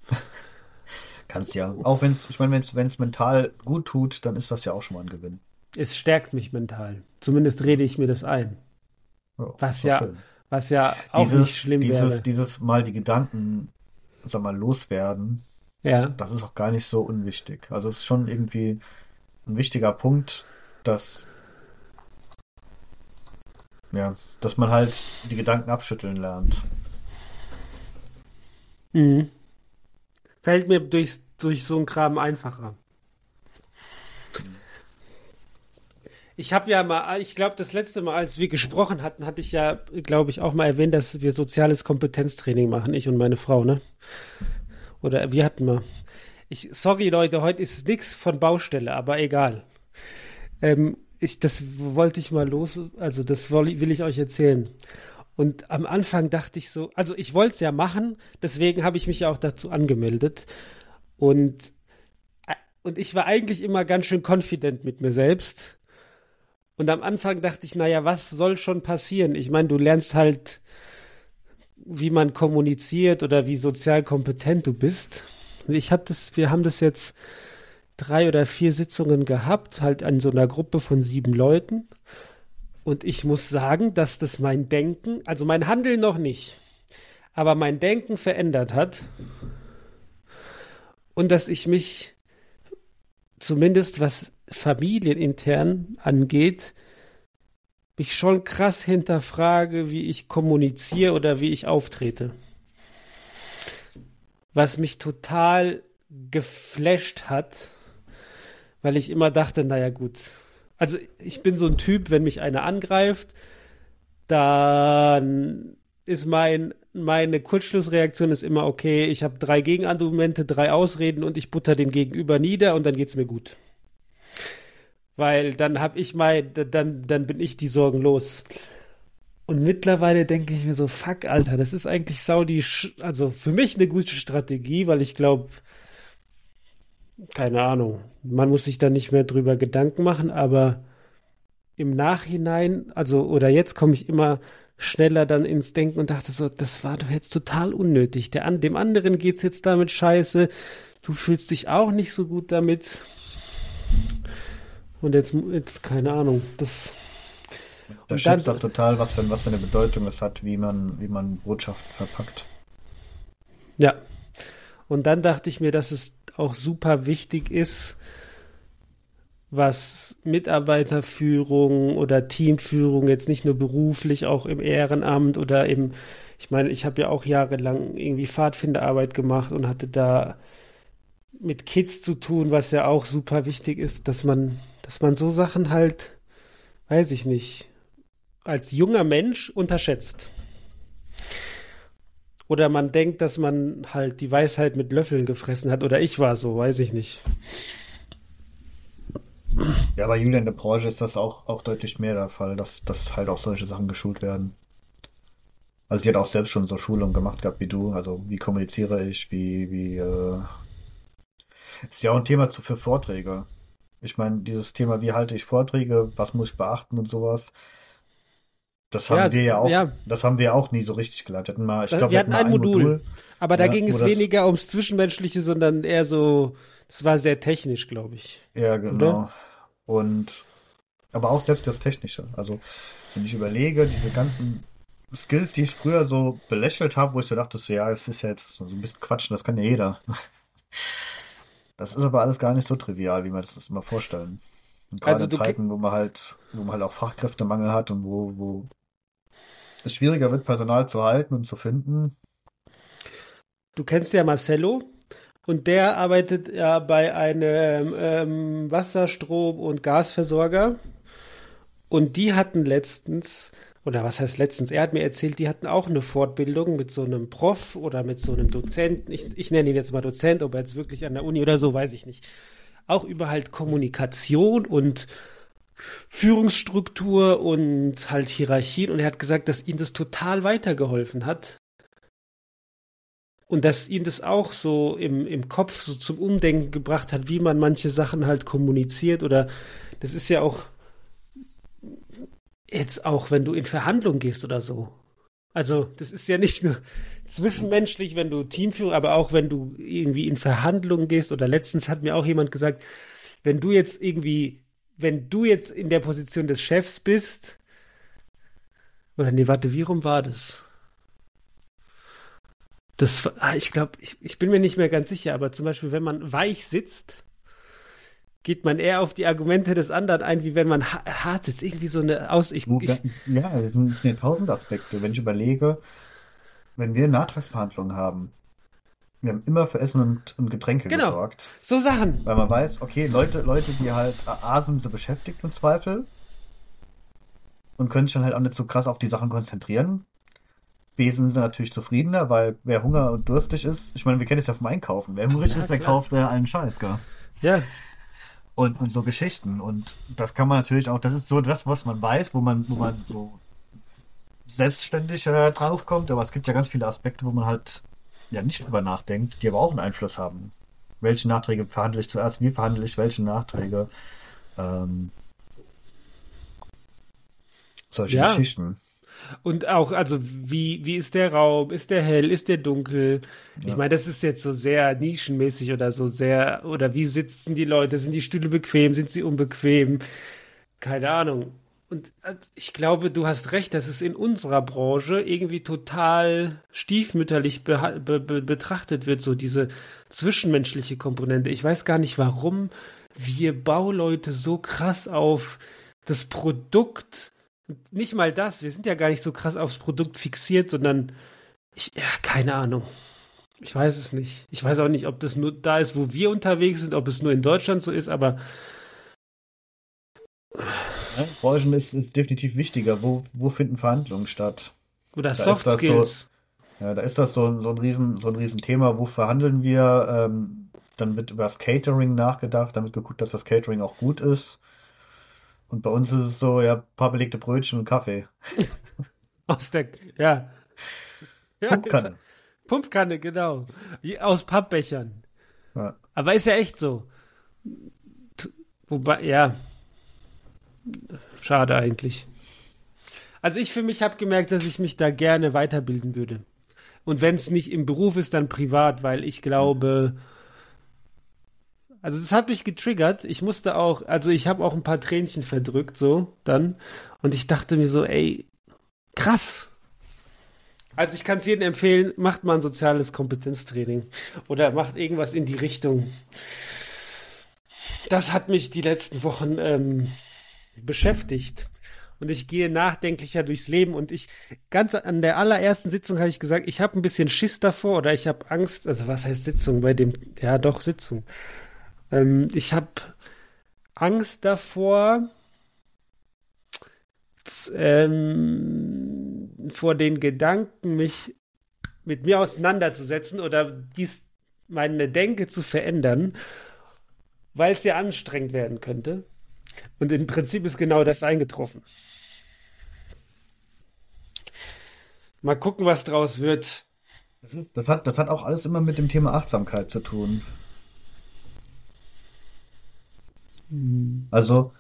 Kannst ja. Auch wenn es, ich meine, wenn es mental gut tut, dann ist das ja auch schon mal ein Gewinn. Es stärkt mich mental. Zumindest rede ich mir das ein. Ja, Was ja schön. Was ja auch Dieses, nicht schlimm dieses, wäre. dieses Mal die Gedanken, sag mal, loswerden, Ja. das ist auch gar nicht so unwichtig. Also es ist schon irgendwie ein wichtiger Punkt, dass ja, dass man halt die Gedanken abschütteln lernt. Mhm. Fällt mir durch, durch so einen Kram einfacher. Ich habe ja mal, ich glaube, das letzte Mal, als wir gesprochen hatten, hatte ich ja, glaube ich, auch mal erwähnt, dass wir soziales Kompetenztraining machen, ich und meine Frau, ne? Oder wir hatten mal. Ich, sorry Leute, heute ist nichts von Baustelle, aber egal. Ähm, ich, das wollte ich mal los, also das will ich euch erzählen. Und am Anfang dachte ich so, also ich wollte es ja machen, deswegen habe ich mich ja auch dazu angemeldet. Und, äh, und ich war eigentlich immer ganz schön confident mit mir selbst. Und am Anfang dachte ich, naja, was soll schon passieren? Ich meine, du lernst halt, wie man kommuniziert oder wie sozial kompetent du bist. Ich habe das, wir haben das jetzt drei oder vier Sitzungen gehabt, halt an so einer Gruppe von sieben Leuten. Und ich muss sagen, dass das mein Denken, also mein Handeln noch nicht, aber mein Denken verändert hat. Und dass ich mich zumindest was familienintern angeht, mich schon krass hinterfrage, wie ich kommuniziere oder wie ich auftrete. Was mich total geflasht hat, weil ich immer dachte, naja gut, also ich bin so ein Typ, wenn mich einer angreift, dann ist mein, meine Kurzschlussreaktion ist immer, okay, ich habe drei Gegenargumente, drei Ausreden und ich butter den Gegenüber nieder und dann geht's mir gut. Weil dann habe ich mein, dann, dann bin ich die Sorgen los. Und mittlerweile denke ich mir so, fuck, Alter, das ist eigentlich Saudi, also für mich eine gute Strategie, weil ich glaube, keine Ahnung, man muss sich da nicht mehr drüber Gedanken machen, aber im Nachhinein, also oder jetzt komme ich immer schneller dann ins Denken und dachte so, das war doch jetzt total unnötig. Der, dem anderen geht's jetzt damit scheiße, du fühlst dich auch nicht so gut damit. Und jetzt, jetzt keine Ahnung, das. Da Und schätzt das total, was für, was für eine Bedeutung es hat, wie man, wie man Botschaften verpackt. Ja. Und dann dachte ich mir, dass es auch super wichtig ist, was Mitarbeiterführung oder Teamführung jetzt nicht nur beruflich, auch im Ehrenamt oder im, ich meine, ich habe ja auch jahrelang irgendwie Pfadfinderarbeit gemacht und hatte da mit Kids zu tun, was ja auch super wichtig ist, dass man, dass man so Sachen halt, weiß ich nicht, als junger Mensch unterschätzt. Oder man denkt, dass man halt die Weisheit mit Löffeln gefressen hat. Oder ich war so, weiß ich nicht. Ja, bei Julia in der Branche ist das auch, auch deutlich mehr der Fall, dass, dass halt auch solche Sachen geschult werden. Also sie hat auch selbst schon so Schulungen gemacht gehabt wie du. Also wie kommuniziere ich, wie, wie, äh, ist ja auch ein Thema zu, für Vorträge. Ich meine, dieses Thema, wie halte ich Vorträge, was muss ich beachten und sowas. Das haben Ja, wir ja auch, ja. das haben wir auch nie so richtig gelernt. Wir hatten mal, ich Wir glaube, wir hatten hatten ein Modul. Aber da Ja, ging es weniger ums Zwischenmenschliche, sondern eher so, das war sehr technisch, glaube ich. Ja, genau. Und aber auch selbst das Technische. Also, wenn ich überlege, diese ganzen Skills, die ich früher so belächelt habe, wo ich so dachte, so, ja, es ist ja jetzt so ein bisschen Quatschen, das kann ja jeder. Das ist aber alles gar nicht so trivial, wie man das immer vorstellen. Und gerade Also in Zeiten, wo man halt, wo man halt auch Fachkräftemangel hat und wo, wo es schwieriger wird, Personal zu halten und zu finden. Du kennst ja Marcello und der arbeitet ja bei einem ähm, Wasserstrom- und Gasversorger. Und die hatten letztens, oder was heißt letztens, er hat mir erzählt, die hatten auch eine Fortbildung mit so einem Prof oder mit so einem Dozenten. Ich, ich nenne ihn jetzt mal Dozent, ob er jetzt wirklich an der Uni oder so, weiß ich nicht. Auch über halt Kommunikation und Führungsstruktur und halt Hierarchien. Und er hat gesagt, dass ihm das total weitergeholfen hat, und dass ihn das auch so im, im Kopf so zum Umdenken gebracht hat, wie man manche Sachen halt kommuniziert oder das ist ja auch jetzt auch, wenn du in Verhandlungen gehst oder so. Also, das ist ja nicht nur zwischenmenschlich, wenn du Teamführung, aber auch wenn du irgendwie in Verhandlungen gehst oder letztens hat mir auch jemand gesagt, wenn du jetzt irgendwie, wenn du jetzt in der Position des Chefs bist, oder nee, warte, wie rum war das? Das, ah, ich glaube, ich, ich bin mir nicht mehr ganz sicher, aber zum Beispiel, wenn man weich sitzt, geht man eher auf die Argumente des anderen ein, wie wenn man hart sitzt. Irgendwie so eine Aus. Ich, ich, ja, das sind ja tausend Aspekte. Wenn ich überlege, wenn wir Nachtragsverhandlungen haben, wir haben immer für Essen und, und Getränke genau, gesorgt. So Sachen. Weil man weiß, okay, Leute, Leute, die halt A sind so beschäftigt im Zweifel und können sich dann halt auch nicht so krass auf die Sachen konzentrieren. B sind sie natürlich zufriedener, weil wer Hunger und durstig ist, ich meine, wir kennen es ja vom Einkaufen. Wer hungrig ja, ist, der kauft äh, einen Scheiß, gell? Ja. Und, und so Geschichten. Und das kann man natürlich auch, das ist so das, was man weiß, wo man, wo man so selbstständig äh, draufkommt, aber es gibt ja ganz viele Aspekte, wo man halt ja nicht drüber nachdenkt, die aber auch einen Einfluss haben. Welche Nachträge verhandle ich zuerst, wie verhandle ich welche Nachträge? Ähm, solche ja. Geschichten. Und auch, also wie, wie ist der Raum? Ist der hell? Ist der dunkel? Ja. Ich meine, das ist jetzt so sehr nischenmäßig oder so sehr, oder wie sitzen die Leute? Sind die Stühle bequem? Sind sie unbequem? Keine Ahnung. Und ich glaube, du hast recht, dass es in unserer Branche irgendwie total stiefmütterlich be be betrachtet wird, so diese zwischenmenschliche Komponente. Ich weiß gar nicht, warum wir Bauleute so krass auf das Produkt, nicht mal das, wir sind ja gar nicht so krass aufs Produkt fixiert, sondern ich, ja, keine Ahnung. Ich weiß es nicht. Ich weiß auch nicht, ob das nur da ist, wo wir unterwegs sind, ob es nur in Deutschland so ist, aber Ne? Branchen ist, ist definitiv wichtiger. Wo, wo finden Verhandlungen statt? Oder Soft Skills. So, ja, da ist das so, so, ein Riesen, so ein Riesenthema. Wo verhandeln wir? Ähm, dann wird über das Catering nachgedacht, damit geguckt, dass das Catering auch gut ist. Und bei uns ist es so, ja, paar belegte Brötchen und Kaffee. Aus der, ja. ja Pumpkanne. Ist, Pumpkanne, genau. Aus Pappbechern. Ja. Aber ist ja echt so. Wobei, ja, Schade eigentlich. Also ich für mich habe gemerkt, dass ich mich da gerne weiterbilden würde. Und wenn es nicht im Beruf ist, dann privat, weil ich glaube, also das hat mich getriggert. Ich musste auch, also ich habe auch ein paar Tränchen verdrückt, so dann. Und ich dachte mir so, ey, krass. Also ich kann es jedem empfehlen, macht mal ein soziales Kompetenztraining oder macht irgendwas in die Richtung. Das hat mich die letzten Wochen ähm, beschäftigt. Und ich gehe nachdenklicher durchs Leben und ich, ganz an der allerersten Sitzung habe ich gesagt, ich habe ein bisschen Schiss davor oder ich habe Angst, also was heißt Sitzung bei dem, ja doch Sitzung. Ähm, ich habe Angst davor, ähm, vor den Gedanken, mich mit mir auseinanderzusetzen oder dies meine Denke zu verändern, weil es ja anstrengend werden könnte. Und im Prinzip ist genau das eingetroffen. Mal gucken, was draus wird. Das hat, das hat auch alles immer mit dem Thema Achtsamkeit zu tun. Also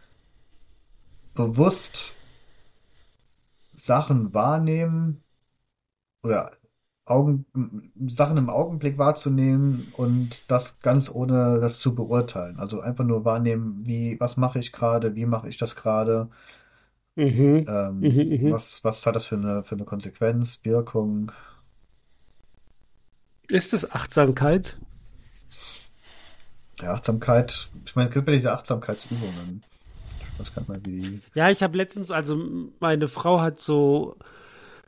bewusst Sachen wahrnehmen oder Augen, Sachen im Augenblick wahrzunehmen und das ganz ohne das zu beurteilen. Also einfach nur wahrnehmen, wie, was mache ich gerade, wie mache ich das gerade, mhm. Ähm, mhm, mhm. was, was hat das für eine, für eine Konsequenz, Wirkung. Ist es Achtsamkeit? Ja, Achtsamkeit, ich meine, es gibt ja diese Achtsamkeitsübungen. Ich weiß gar nicht mal, wie. Ja, ich habe letztens, also meine Frau hat so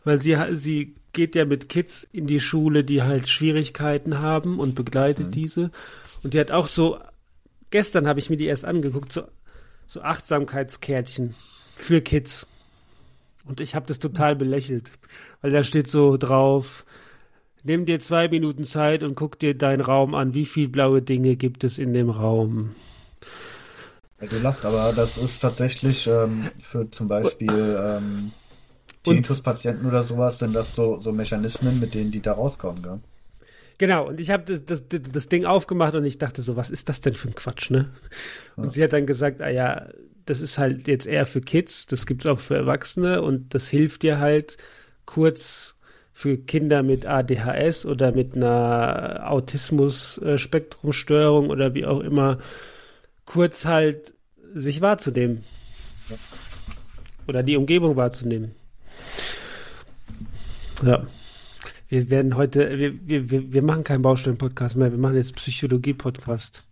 weil sie, sie geht ja mit Kids in die Schule, die halt Schwierigkeiten haben und begleitet mhm. diese. Und die hat auch so, gestern habe ich mir die erst angeguckt, so, so Achtsamkeitskärtchen für Kids. Und ich habe das total belächelt, weil da steht so drauf, nimm dir zwei Minuten Zeit und guck dir deinen Raum an, wie viele blaue Dinge gibt es in dem Raum. Ja, du lachst, aber das ist tatsächlich ähm, für zum Beispiel ähm, Tinnitus-Patienten oder sowas, sind das so, so Mechanismen, mit denen die da rauskommen, gell? Genau, und ich habe das, das, das Ding aufgemacht und ich dachte so, was ist das denn für ein Quatsch, ne? Und ja. sie hat dann gesagt, ah ja, das ist halt jetzt eher für Kids, das gibt's auch für Erwachsene und das hilft dir halt kurz für Kinder mit ADHS oder mit einer Autismus-Spektrumstörung oder wie auch immer, kurz halt sich wahrzunehmen. Oder die Umgebung wahrzunehmen. Ja. Wir werden heute, wir, wir, wir machen keinen Baustellen-Podcast mehr, wir machen jetzt Psychologie-Podcast.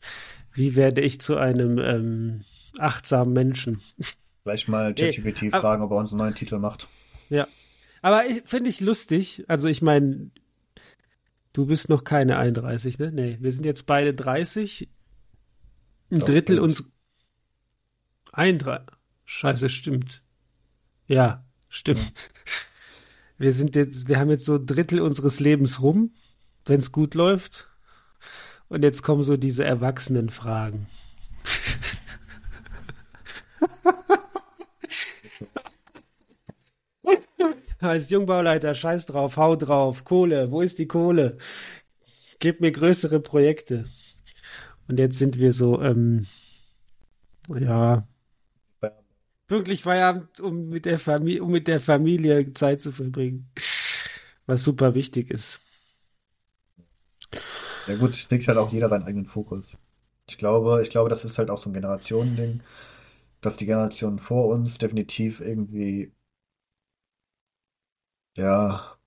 Wie werde ich zu einem ähm, achtsamen Menschen? Vielleicht mal ChatGPT fragen, ob er uns einen neuen Titel macht. Ja. Aber finde ich lustig. Also ich meine, du bist noch keine 31, ne? Nee, wir sind jetzt beide 30. Ein Doch, Drittel uns. Ein Scheiße, stimmt. Ja, stimmt. Ja. Wir sind jetzt, wir haben jetzt so ein Drittel unseres Lebens rum, wenn es gut läuft. Und jetzt kommen so diese Erwachsenenfragen. Als Jungbauleiter, scheiß drauf, hau drauf, Kohle, wo ist die Kohle? Gib mir größere Projekte. Und jetzt sind wir so, ähm, ja, wirklich Feierabend, um mit der Familie, um mit der Familie Zeit zu verbringen. Was super wichtig ist. Ja gut, legt halt auch jeder seinen eigenen Fokus. Ich glaube, ich glaube, das ist halt auch so ein Generationending, dass die Generationen vor uns definitiv irgendwie, ja,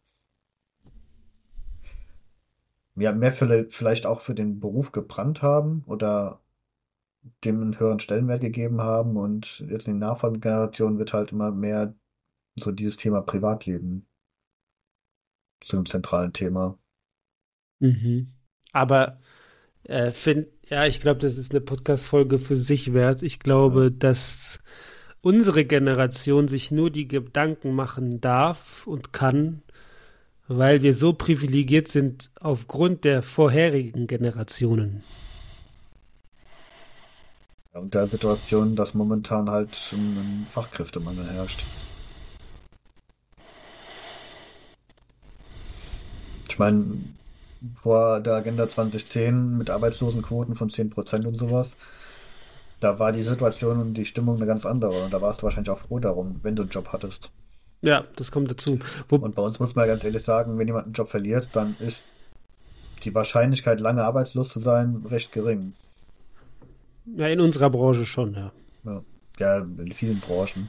ja, mehr vielleicht auch für den Beruf gebrannt haben oder dem einen höheren Stellenwert gegeben haben und jetzt in den nachfolgenden Generationen wird halt immer mehr so dieses Thema Privatleben zu einem zentralen Thema. Mhm. Aber äh, find, ja, ich glaube, das ist eine Podcast-Folge für sich wert. Ich glaube, ja. dass unsere Generation sich nur die Gedanken machen darf und kann, weil wir so privilegiert sind aufgrund der vorherigen Generationen. und der Situation, dass momentan halt ein Fachkräftemangel herrscht. Ich meine, vor der Agenda 2010 mit Arbeitslosenquoten von 10% und sowas, da war die Situation und die Stimmung eine ganz andere. Und da warst du wahrscheinlich auch froh darum, wenn du einen Job hattest. Ja, das kommt dazu. Wo und bei uns muss man ganz ehrlich sagen, wenn jemand einen Job verliert, dann ist die Wahrscheinlichkeit, lange arbeitslos zu sein, recht gering. Ja, in unserer Branche schon, ja. Ja, ja in vielen Branchen.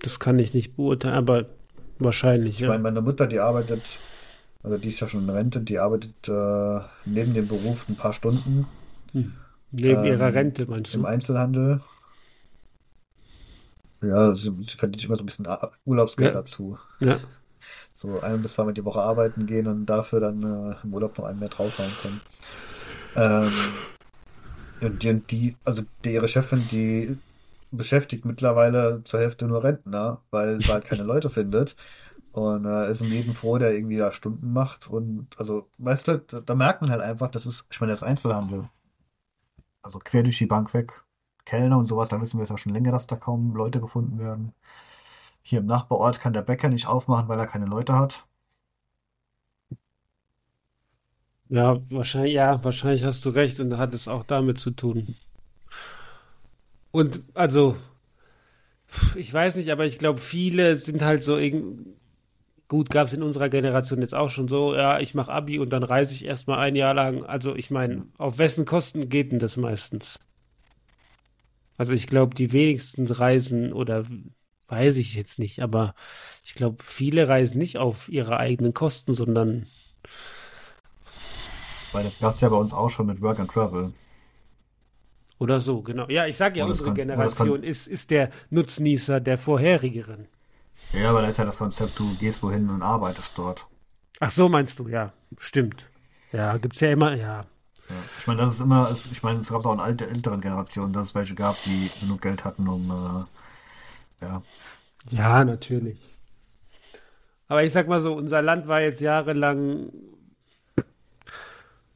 Das kann ich nicht beurteilen, aber wahrscheinlich. Ich ja. meine, meine Mutter, die arbeitet, also die ist ja schon in Rente, die arbeitet äh, neben dem Beruf ein paar Stunden. Hm. Neben ähm, ihrer Rente, meinst du? Im Einzelhandel. Ja, sie verdient immer so ein bisschen Urlaubsgeld ja. dazu. Ja. So ein bis zweimal die Woche arbeiten gehen und dafür dann äh, im Urlaub noch einen mehr draufhauen können. Ähm, und die, die, also die, ihre Chefin, die beschäftigt mittlerweile zur Hälfte nur Rentner, weil sie halt keine Leute findet. Und äh, ist im Leben froh, der irgendwie da Stunden macht. Und also, weißt du, da, da merkt man halt einfach, das ist, ich meine, das ist Einzelhandel. Also quer durch die Bank weg. Kellner und sowas, da wissen wir es ja schon länger, dass da kaum Leute gefunden werden. Hier im Nachbarort kann der Bäcker nicht aufmachen, weil er keine Leute hat. Ja, wahrscheinlich, ja, wahrscheinlich hast du recht und hat es auch damit zu tun. Und also, ich weiß nicht, aber ich glaube, viele sind halt so irgendwie. Gut, gab es in unserer Generation jetzt auch schon so, ja, ich mache Abi und dann reise ich erstmal ein Jahr lang. Also ich meine, auf wessen Kosten geht denn das meistens? Also ich glaube, die wenigsten reisen oder weiß ich jetzt nicht, aber ich glaube, viele reisen nicht auf ihre eigenen Kosten, sondern weil das gab es ja bei uns auch schon mit Work and Travel. Oder so, genau. Ja, ich sage ja, unsere kann, Generation kann, ist, ist der Nutznießer der vorherigeren. Ja, aber da ist ja das Konzept, du gehst wohin und arbeitest dort. Ach so, meinst du, ja. Stimmt. Ja, gibt es ja immer, ja. ja. Ich meine, das ist immer, ich meine, es gab auch in alte, älteren Generationen, dass es welche gab, die genug Geld hatten, um, äh, ja. Ja, natürlich. Aber ich sag mal so, unser Land war jetzt jahrelang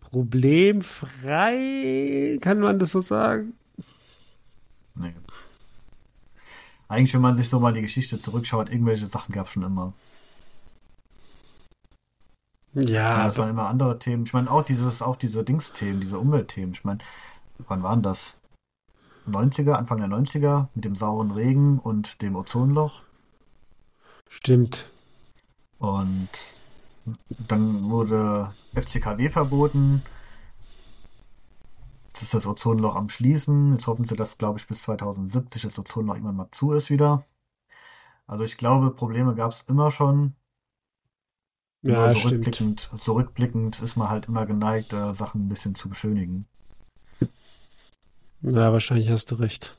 problemfrei, kann man das so sagen? Nee. Eigentlich, wenn man sich so mal die Geschichte zurückschaut, irgendwelche Sachen gab es schon immer. Ja, das waren immer andere Themen. Ich meine, auch dieses, auch diese Dings-Themen, diese Umweltthemen. Ich meine, wann waren das? 90er, Anfang der 90er mit dem sauren Regen und dem Ozonloch. stimmt. Und dann wurde FCKW verboten. Jetzt ist das Ozonloch am Schließen. Jetzt hoffen sie, dass, glaube ich, bis 2070 das Ozonloch irgendwann mal zu ist wieder. Also ich glaube, Probleme gab es immer schon. Ja, Nur stimmt. zurückblickend, zurückblickend ist man halt immer geneigt, äh, Sachen ein bisschen zu beschönigen. Ja, wahrscheinlich hast du recht.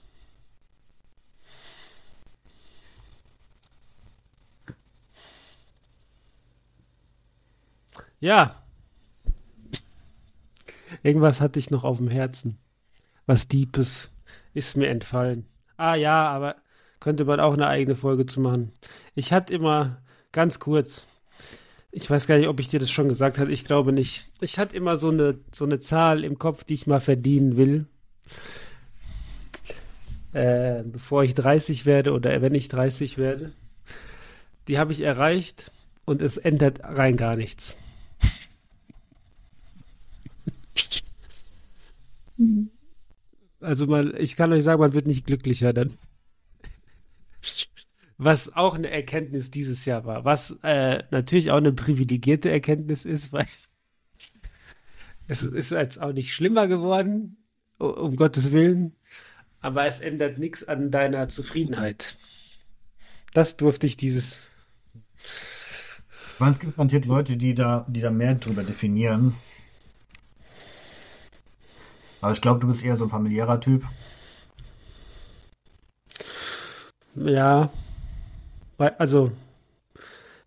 Ja. Irgendwas hatte ich noch auf dem Herzen. Was Deepes ist mir entfallen. Ah ja, aber könnte man auch eine eigene Folge zu machen. Ich hatte immer, ganz kurz, ich weiß gar nicht, ob ich dir das schon gesagt habe, ich glaube nicht. Ich hatte immer so eine, so eine Zahl im Kopf, die ich mal verdienen will äh, bevor ich 30 werde oder wenn ich 30 werde. Die habe ich erreicht und es ändert rein gar nichts. Also man, ich kann euch sagen, man wird nicht glücklicher dann. Was auch eine Erkenntnis dieses Jahr war. Was äh, natürlich auch eine privilegierte Erkenntnis ist, weil es ist jetzt auch nicht schlimmer geworden, um Gottes Willen. Aber es ändert nichts an deiner Zufriedenheit. Das durfte ich dieses. Ich meine, es gibt garantiert Leute, die da, die da mehr drüber definieren. Aber ich glaube, du bist eher so ein familiärer Typ. Ja. Also,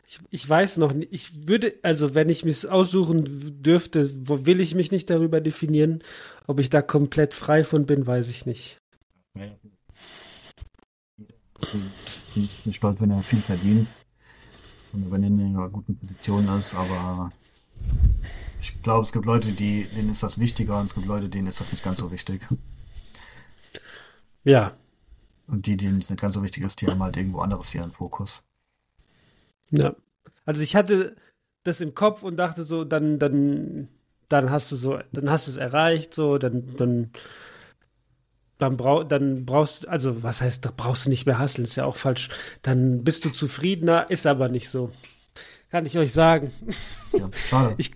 ich, ich weiß noch nicht. Ich würde, also, wenn ich mich aussuchen dürfte, will ich mich nicht darüber definieren? Ob ich da komplett frei von bin, weiß ich nicht. Ich bin stolz, wenn er viel verdient und wenn er in einer guten Position ist, aber ich glaube, es gibt Leute, die, denen ist das wichtiger und es gibt Leute, denen ist das nicht ganz so wichtig. Ja, Und die, denen es nicht ganz so wichtig ist, die haben halt irgendwo anderes ihren Fokus. ja. Also, ich hatte das im Kopf und dachte so, dann, dann, dann hast du so, dann hast du es erreicht, so, dann, dann, dann, brau dann brauchst also was heißt, da brauchst du nicht mehr hasseln, ist ja auch falsch. Dann bist du zufriedener, ist aber nicht so. Kann ich euch sagen. Ja, schade. Ich,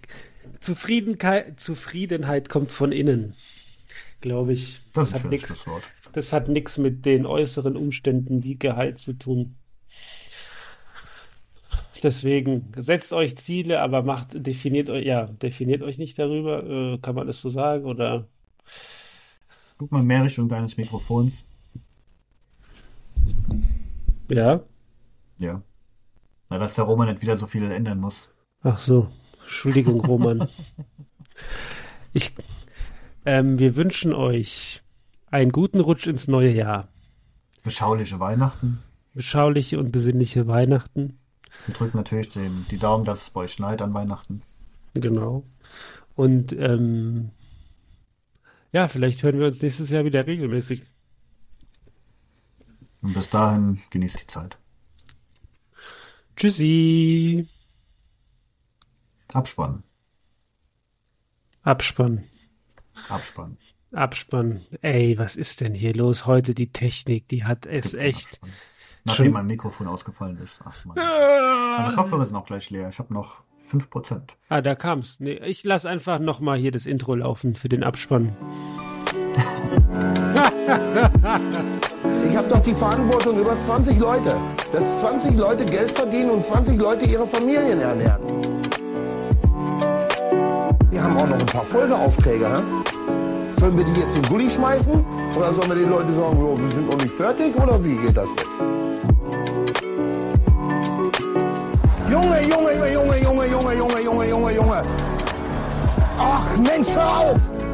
Zufriedenheit, Zufriedenheit kommt von innen, glaube ich. Das hat nix, das hat nichts mit den äußeren Umständen wie Gehalt zu tun. Deswegen setzt euch Ziele, aber macht, definiert euch, ja, definiert euch nicht darüber, äh, kann man das so sagen, oder? Guck mal mehr Richtung deines Mikrofons. Ja. Ja. Na, dass der Roman nicht wieder so viel ändern muss. Ach so, Entschuldigung, Roman. Ich, ähm, wir wünschen euch einen guten Rutsch ins neue Jahr. Beschauliche Weihnachten. Beschauliche und besinnliche Weihnachten. Und drückt natürlich den, die Daumen, dass es bei euch schneit an Weihnachten. Genau. Und ähm, ja, vielleicht hören wir uns nächstes Jahr wieder regelmäßig. Und bis dahin genießt die Zeit. Tschüssi. Abspannen. Abspann. Abspannen. Abspann. Ey, was ist denn hier los heute? Die Technik, die hat es echt. Abspannen. Nachdem mein Mikrofon ausgefallen ist. Ach man. Meine Kopfhörer sind auch gleich leer. Ich habe noch 5%. Ah, da kam's. Nee, ich lass einfach nochmal hier das Intro laufen für den Abspann. Ich habe doch die Verantwortung über 20 Leute, dass 20 Leute Geld verdienen und 20 Leute ihre Familien ernähren. Wir haben auch noch ein paar Folgeaufträge. Hä? Sollen wir die jetzt in den Gully schmeißen? Oder sollen wir den Leuten sagen, jo, wir sind noch nicht fertig? Oder wie geht das jetzt? Junge, Junge, Junge, Junge, Junge, Junge, Junge, Junge, Junge, Junge. Ach, Mensch, hör auf!